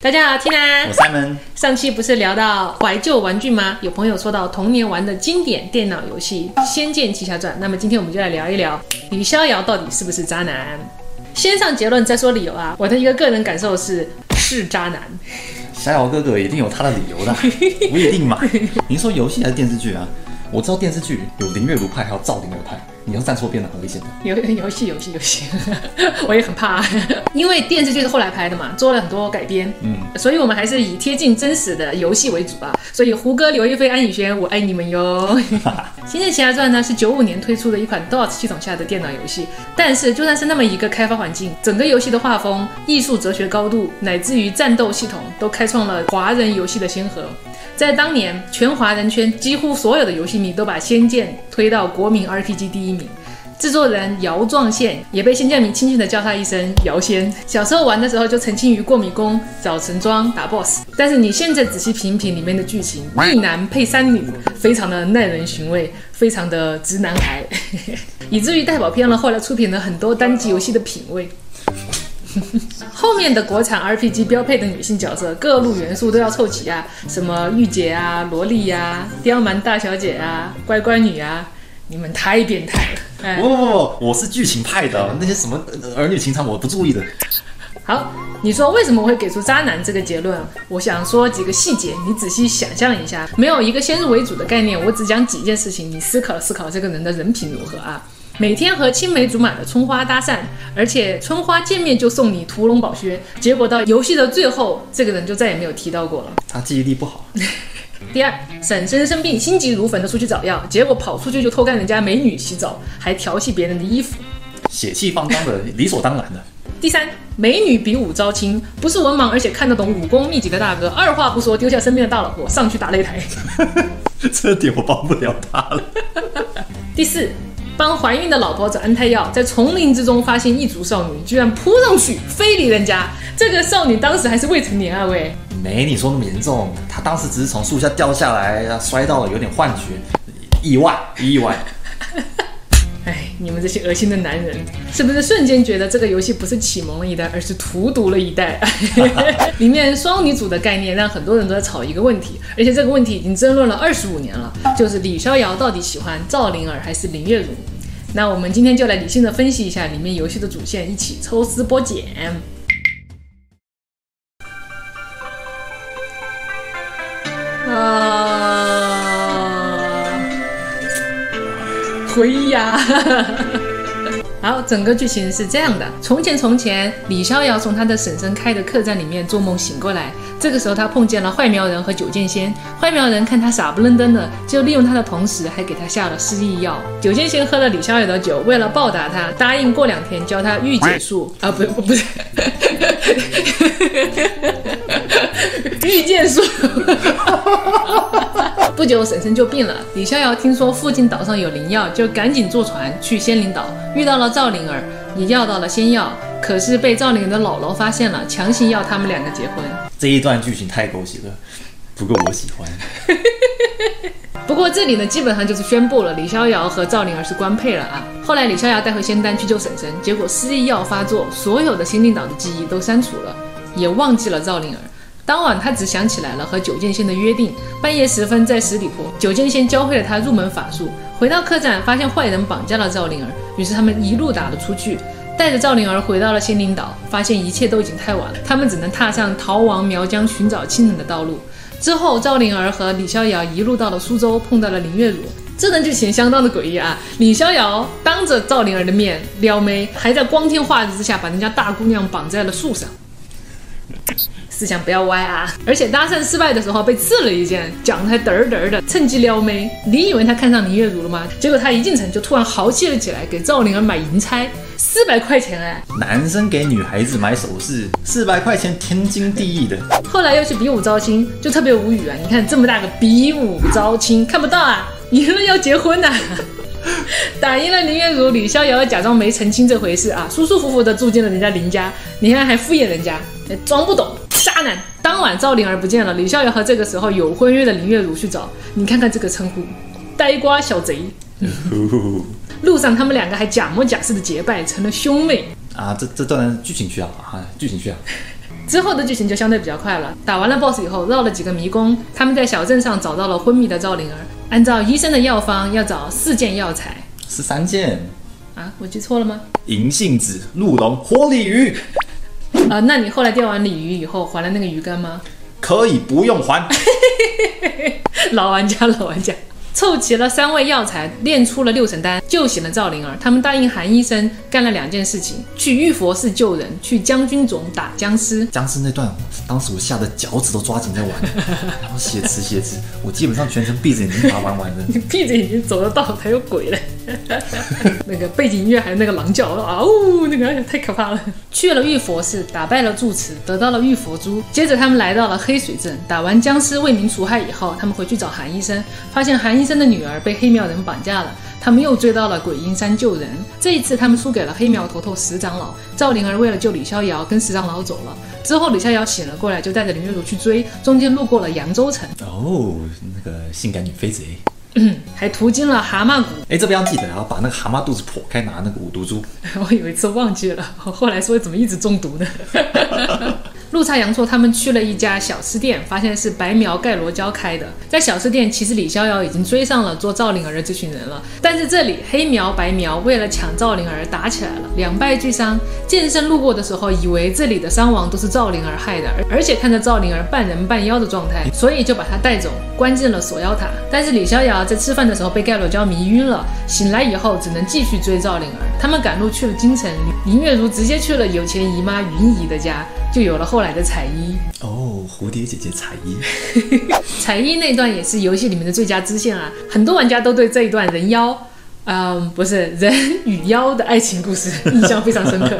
大家好，Tina，我 Simon。上期不是聊到怀旧玩具吗？有朋友说到童年玩的经典电脑游戏《仙剑奇侠传》，那么今天我们就来聊一聊李逍遥到底是不是渣男。先上结论再说理由啊！我的一个个人感受是是渣男。逍遥哥哥一定有他的理由的，不一定嘛？您说游戏还是电视剧啊？我知道电视剧有林月如派，还有赵灵儿派。你要站错边了，很危险的。游游戏游戏游戏，我也很怕，因为电视剧是后来拍的嘛，做了很多改编，嗯，所以我们还是以贴近真实的游戏为主吧。所以胡歌、刘亦菲、安以轩，我爱你们哟。《仙剑奇侠传》呢是九五年推出的一款 DOS 系统下的电脑游戏，但是就算是那么一个开发环境，整个游戏的画风、艺术哲学高度，乃至于战斗系统，都开创了华人游戏的先河。在当年，全华人圈几乎所有的游戏迷都把《仙剑》推到国民 RPG 第一名。制作人姚壮宪也被仙剑迷轻轻的叫他一声姚仙。小时候玩的时候就沉浸于过迷宫、找陈庄、打 BOSS。但是你现在仔细品品里面的剧情，一男配三女，非常的耐人寻味，非常的直男癌，以至于代宝片了后来出品了很多单机游戏的品味。后面的国产 RPG 标配的女性角色，各路元素都要凑齐啊，什么御姐啊、萝莉呀、刁蛮大小姐啊、乖乖女啊，你们太变态了！不不不不，我是剧情派的，那些什么儿女情长我不注意的。好，你说为什么我会给出渣男这个结论？我想说几个细节，你仔细想象一下，没有一个先入为主的概念，我只讲几件事情，你思考思考这个人的人品如何啊？每天和青梅竹马的春花搭讪，而且春花见面就送你屠龙宝靴，结果到游戏的最后，这个人就再也没有提到过了。他记忆力不好。第二，婶婶生病，心急如焚的出去找药，结果跑出去就偷看人家美女洗澡，还调戏别人的衣服，血气方刚的，理所当然的。第三，美女比武招亲，不是文盲而且看得懂武功秘籍的大哥，二话不说丢下身边的大老婆上去打擂台。这点我帮不了他了。第四。帮怀孕的老婆找安胎药，在丛林之中发现异族少女，居然扑上去非礼人家。这个少女当时还是未成年啊！喂，没你说那么严重，她当时只是从树下掉下来，摔到了，有点幻觉，意外，意外。哎，你们这些恶心的男人，是不是瞬间觉得这个游戏不是启蒙了一代，而是荼毒了一代？里面双女主的概念让很多人都在吵一个问题，而且这个问题已经争论了二十五年了，就是李逍遥到底喜欢赵灵儿还是林月如？那我们今天就来理性的分析一下里面游戏的主线，一起抽丝剥茧。回忆呀！好，整个剧情是这样的：从前从前，李逍遥从他的婶婶开的客栈里面做梦醒过来。这个时候，他碰见了坏苗人和九剑仙。坏苗人看他傻不愣登的，就利用他的同时，还给他下了失忆药。九剑仙喝了李逍遥的酒，为了报答他，答应过两天教他御姐术 啊，不不不是，御剑术。不久，婶婶就病了。李逍遥听说附近岛上有灵药，就赶紧坐船去仙灵岛，遇到了赵灵儿，也要到了仙药。可是被赵灵儿的姥姥发现了，强行要他们两个结婚。这一段剧情太狗血了，不过我喜欢。不过这里呢，基本上就是宣布了李逍遥和赵灵儿是官配了啊。后来李逍遥带回仙丹去救婶婶，结果失忆药发作，所有的仙灵岛的记忆都删除了，也忘记了赵灵儿。当晚他只想起来了和九剑仙的约定。半夜时分，在十里坡，九剑仙教会了他入门法术。回到客栈，发现坏人绑架了赵灵儿，于是他们一路打了出去。带着赵灵儿回到了仙灵岛，发现一切都已经太晚了，他们只能踏上逃亡苗疆、寻找亲人的道路。之后，赵灵儿和李逍遥一路到了苏州，碰到了林月如。这段剧情相当的诡异啊！李逍遥当着赵灵儿的面撩妹，还在光天化日之下把人家大姑娘绑在了树上。思想不要歪啊！而且搭讪失败的时候被刺了一剑，讲的还嘚儿嘚儿的，趁机撩妹。你以为他看上林月如了吗？结果他一进城就突然豪气了起来，给赵灵儿买银钗，四百块钱哎！男生给女孩子买首饰，四百块钱天经地义的。后来又去比武招亲，就特别无语啊！你看这么大个比武招亲，看不到啊？赢了要结婚呐！打赢了林月如，李逍遥假装没成亲这回事啊，舒舒服服的住进了人家林家。你看还敷衍人家，装不懂。渣男！当晚赵灵儿不见了，李逍遥和这个时候有婚约的林月如去找。你看看这个称呼，呆瓜小贼。路上他们两个还假模假式的结拜，成了兄妹。啊，这这段剧情需要啊，剧情需要。之后的剧情就相对比较快了。打完了 BOSS 以后，绕了几个迷宫，他们在小镇上找到了昏迷的赵灵儿。按照医生的药方，要找四件药材。十三件啊？我记错了吗？银杏子、鹿茸、活鲤鱼。啊，那你后来钓完鲤鱼以后，还了那个鱼竿吗？可以不用还。老玩家，老玩家。凑齐了三味药材，炼出了六神丹，救醒了赵灵儿。他们答应韩医生干了两件事情：去玉佛寺救人，去将军冢打僵尸。僵尸那段，当时我吓得脚趾都抓紧在玩，然后写词写词，我基本上全程闭着眼睛把它玩完的。你闭着眼睛走得到才有鬼嘞！那个背景音乐还有那个狼叫啊呜，那个太可怕了。去了玉佛寺，打败了住持，得到了玉佛珠。接着他们来到了黑水镇，打完僵尸为民除害以后，他们回去找韩医生，发现韩医生的女儿被黑苗人绑架了。他们又追到了鬼阴山救人，这一次他们输给了黑苗头头石长老。赵灵儿为了救李逍遥，跟石长老走了。之后李逍遥醒了过来，就带着林月如去追，中间路过了扬州城。哦，那个性感女飞贼。还途经了蛤蟆谷，哎，这边要记得啊把那个蛤蟆肚子剖开，拿那个五毒珠。我有一次忘记了，后来说怎么一直中毒呢？路差阳错他们去了一家小吃店，发现是白苗盖罗娇开的。在小吃店，其实李逍遥已经追上了做赵灵儿的这群人了。但是这里黑苗白苗为了抢赵灵儿打起来了，两败俱伤。剑圣路过的时候，以为这里的伤亡都是赵灵儿害的，而而且看着赵灵儿半人半妖的状态，所以就把她带走，关进了锁妖塔。但是李逍遥在吃饭的时候被盖罗娇迷晕了，醒来以后只能继续追赵灵儿。他们赶路去了京城，林月如直接去了有钱姨妈云姨的家。就有了后来的彩衣哦，蝴蝶姐姐彩衣，彩衣那段也是游戏里面的最佳支线啊，很多玩家都对这一段人妖，嗯，不是人与妖的爱情故事印象非常深刻。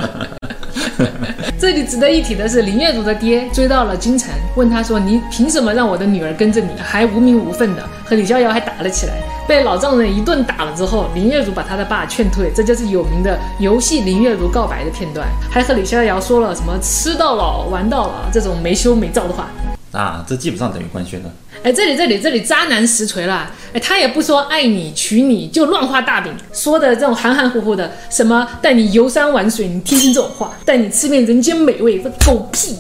这里值得一提的是，林月如的爹追到了京城，问他说：“你凭什么让我的女儿跟着你，还无名无份的？”和李逍遥还打了起来，被老丈人一顿打了之后，林月如把他的爸劝退，这就是有名的游戏林月如告白的片段，还和李逍遥说了什么“吃到老，玩到老”这种没羞没臊的话。啊，这基本上等于官宣了。哎，这里这里这里，渣男实锤了。哎，他也不说爱你娶你，就乱画大饼，说的这种含含糊糊的，什么带你游山玩水，你听听这种话，带你吃遍人间美味，这狗屁。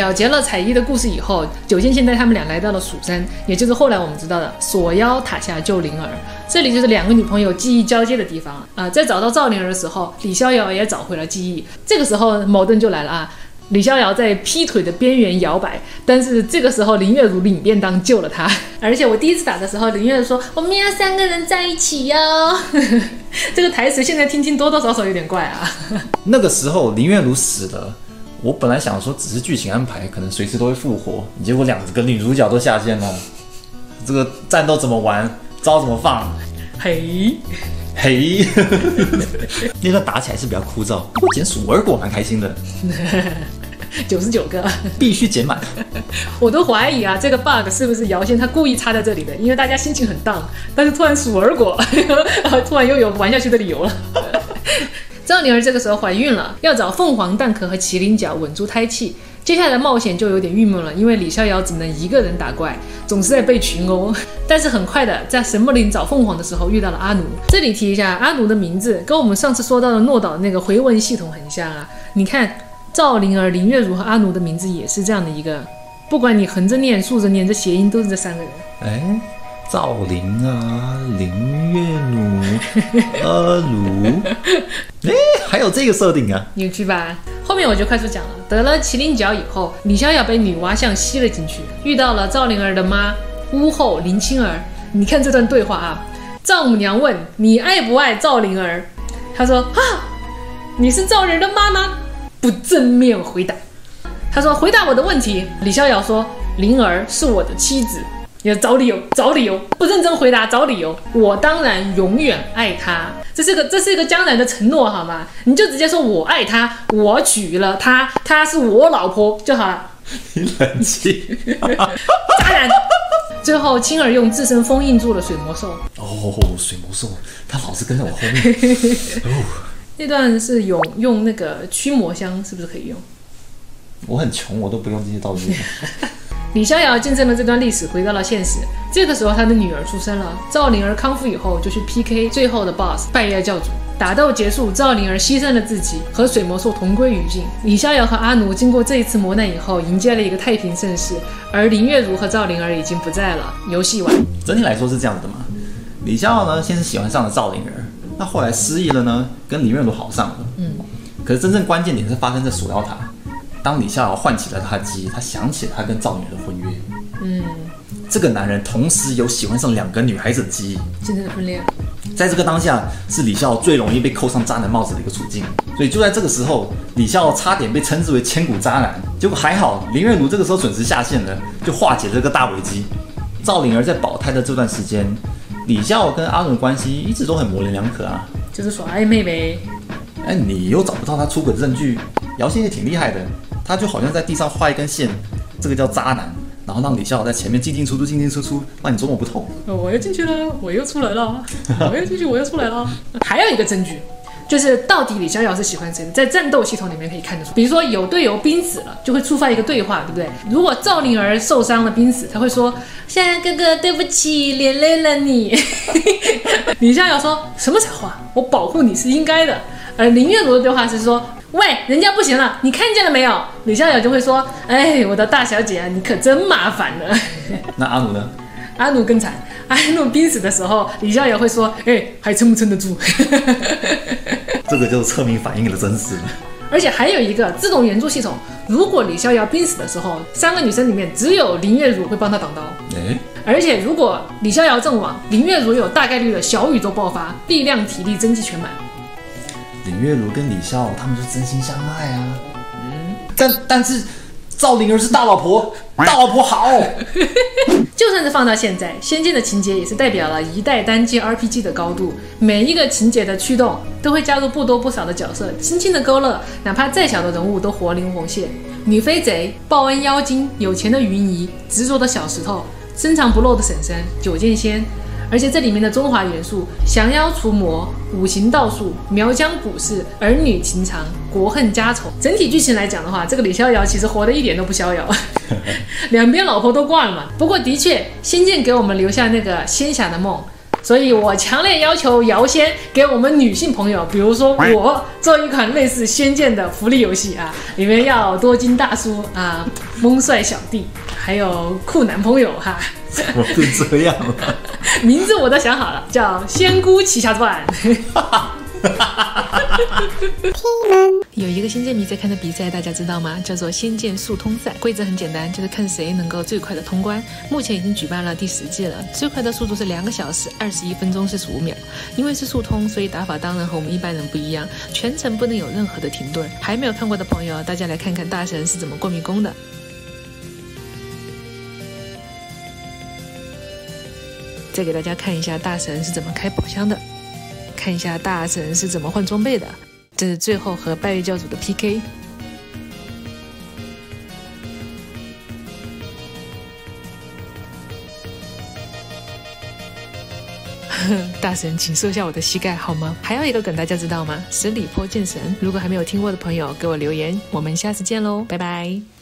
了结了彩衣的故事以后，九剑仙带他们俩来到了蜀山，也就是后来我们知道的锁妖塔下救灵儿。这里就是两个女朋友记忆交接的地方啊。在找到赵灵儿的时候，李逍遥也找回了记忆。这个时候矛盾就来了啊。李逍遥在劈腿的边缘摇摆，但是这个时候林月如领便当救了他。而且我第一次打的时候，林月如说我们要三个人在一起哟。这个台词现在听听多多少少有点怪啊。那个时候林月如死了，我本来想说只是剧情安排，可能随时都会复活。结果两个女主角都下线了，这个战斗怎么玩，招怎么放？嘿。嘿，那段打起来是比较枯燥，不过捡鼠儿果蛮开心的。九十九个，必须捡满。我都怀疑啊，这个 bug 是不是姚先他故意插在这里的？因为大家心情很荡，但是突然鼠儿果，突然又有玩下去的理由了。赵灵儿这个时候怀孕了，要找凤凰蛋壳和麒麟角稳住胎气。接下来冒险就有点郁闷了，因为李逍遥只能一个人打怪，总是在被群殴。但是很快的，在神木林找凤凰的时候遇到了阿奴。这里提一下，阿奴的名字跟我们上次说到的诺岛那个回文系统很像啊。你看赵灵儿、林月如和阿奴的名字也是这样的一个，不管你横着念、竖着念，这谐音都是这三个人。哎，赵灵啊，林月奴，阿奴，哎，还有这个设定啊，有趣吧？后面我就快速讲了。得了麒麟角以后，李逍遥被女娲像吸了进去，遇到了赵灵儿的妈巫后林青儿。你看这段对话啊，赵母娘问你爱不爱赵灵儿，她说啊，你是赵灵儿的妈吗，不正面回答。她说回答我的问题。李逍遥说灵儿是我的妻子。要找理由，找理由，不认真回答，找理由。我当然永远爱他，这是个这是一个江南的承诺，好吗？你就直接说我爱他，我娶了他，她是我老婆就好了。你冷静，渣男。最后，青儿用自身封印住了水魔兽。哦，水魔兽，他老是跟在我后面。哦，那段是用用那个驱魔香，是不是可以用？我很穷，我都不用这些道具。李逍遥见证了这段历史，回到了现实。这个时候，他的女儿出生了。赵灵儿康复以后，就去 PK 最后的 BOSS 拜月教主。打斗结束，赵灵儿牺牲了自己，和水魔兽同归于尽。李逍遥和阿奴经过这一次磨难以后，迎接了一个太平盛世。而林月如和赵灵儿已经不在了。游戏完，整体来说是这样子的嘛？李逍遥呢，先是喜欢上了赵灵儿，那后来失忆了呢，跟林月如好上了。嗯。可是真正关键点是发生在锁妖塔。当李逍遥唤起了他的记忆，他想起了他跟赵女的婚约。嗯。这个男人同时有喜欢上两个女孩子的记忆，真正的婚恋。在这个当下，是李逍遥最容易被扣上渣男帽子的一个处境。所以就在这个时候，李逍遥差点被称之为千古渣男。结果还好，林月如这个时候准时下线了，就化解了这个大危机。赵灵儿在保胎的这段时间，李逍遥跟阿伦的关系一直都很模棱两可啊，就是耍暧昧呗。哎，你又找不到他出轨的证据，姚鑫也挺厉害的，他就好像在地上画一根线，这个叫渣男。然后让李逍遥在前面进进出出，进进出出，让你琢磨不透。我又进去了，我又出来了，我又进去，我又出来了。还有一个证据，就是到底李逍遥是喜欢谁？在战斗系统里面可以看得出。比如说有队友濒死了，就会触发一个对话，对不对？如果赵灵儿受伤了濒死，他会说：“逍遥哥哥，对不起，连累了你。”李逍遥说什么才话？我保护你是应该的。而林月如的对话是说。喂，人家不行了，你看见了没有？李逍遥就会说：“哎，我的大小姐，你可真麻烦了。”那阿奴呢？阿奴更惨，阿奴濒死的时候，李逍遥会说：“哎，还撑不撑得住？” 这个就是侧面反映了真实。而且还有一个自动援助系统，如果李逍遥濒死的时候，三个女生里面只有林月如会帮他挡刀。哎，而且如果李逍遥阵亡，林月如有大概率的小宇宙爆发，力量、体力、增肌全满。林月如跟李笑他们就真心相爱啊，嗯，但但是赵灵儿是大老婆，大老婆好。就算是放到现在，《仙剑》的情节也是代表了一代单机 RPG 的高度，每一个情节的驱动都会加入不多不少的角色，轻轻的勾勒，哪怕再小的人物都活灵活现。女飞贼、报恩妖精、有钱的云姨、执着的小石头、深藏不露的婶婶、九剑仙。而且这里面的中华元素，降妖除魔、五行道术、苗疆古事、儿女情长、国恨家仇，整体剧情来讲的话，这个李逍遥其实活得一点都不逍遥，两边老婆都挂了嘛。不过的确，仙剑给我们留下那个仙侠的梦，所以我强烈要求姚仙给我们女性朋友，比如说我做一款类似仙剑的福利游戏啊，里面要多金大叔啊，萌帅小弟，还有酷男朋友哈。怎么变这样了？名字我都想好了，叫《仙姑奇侠传》。有一个仙剑迷在看的比赛，大家知道吗？叫做仙剑速通赛。规则很简单，就是看谁能够最快的通关。目前已经举办了第十季了，最快的速度是两个小时二十一分钟四十五秒。因为是速通，所以打法当然和我们一般人不一样，全程不能有任何的停顿。还没有看过的朋友，大家来看看大神是怎么过迷宫的。再给大家看一下大神是怎么开宝箱的，看一下大神是怎么换装备的。这是最后和拜月教主的 PK。大神，请收下我的膝盖好吗？还有一个梗，大家知道吗？十里坡剑神。如果还没有听过的朋友，给我留言。我们下次见喽，拜拜。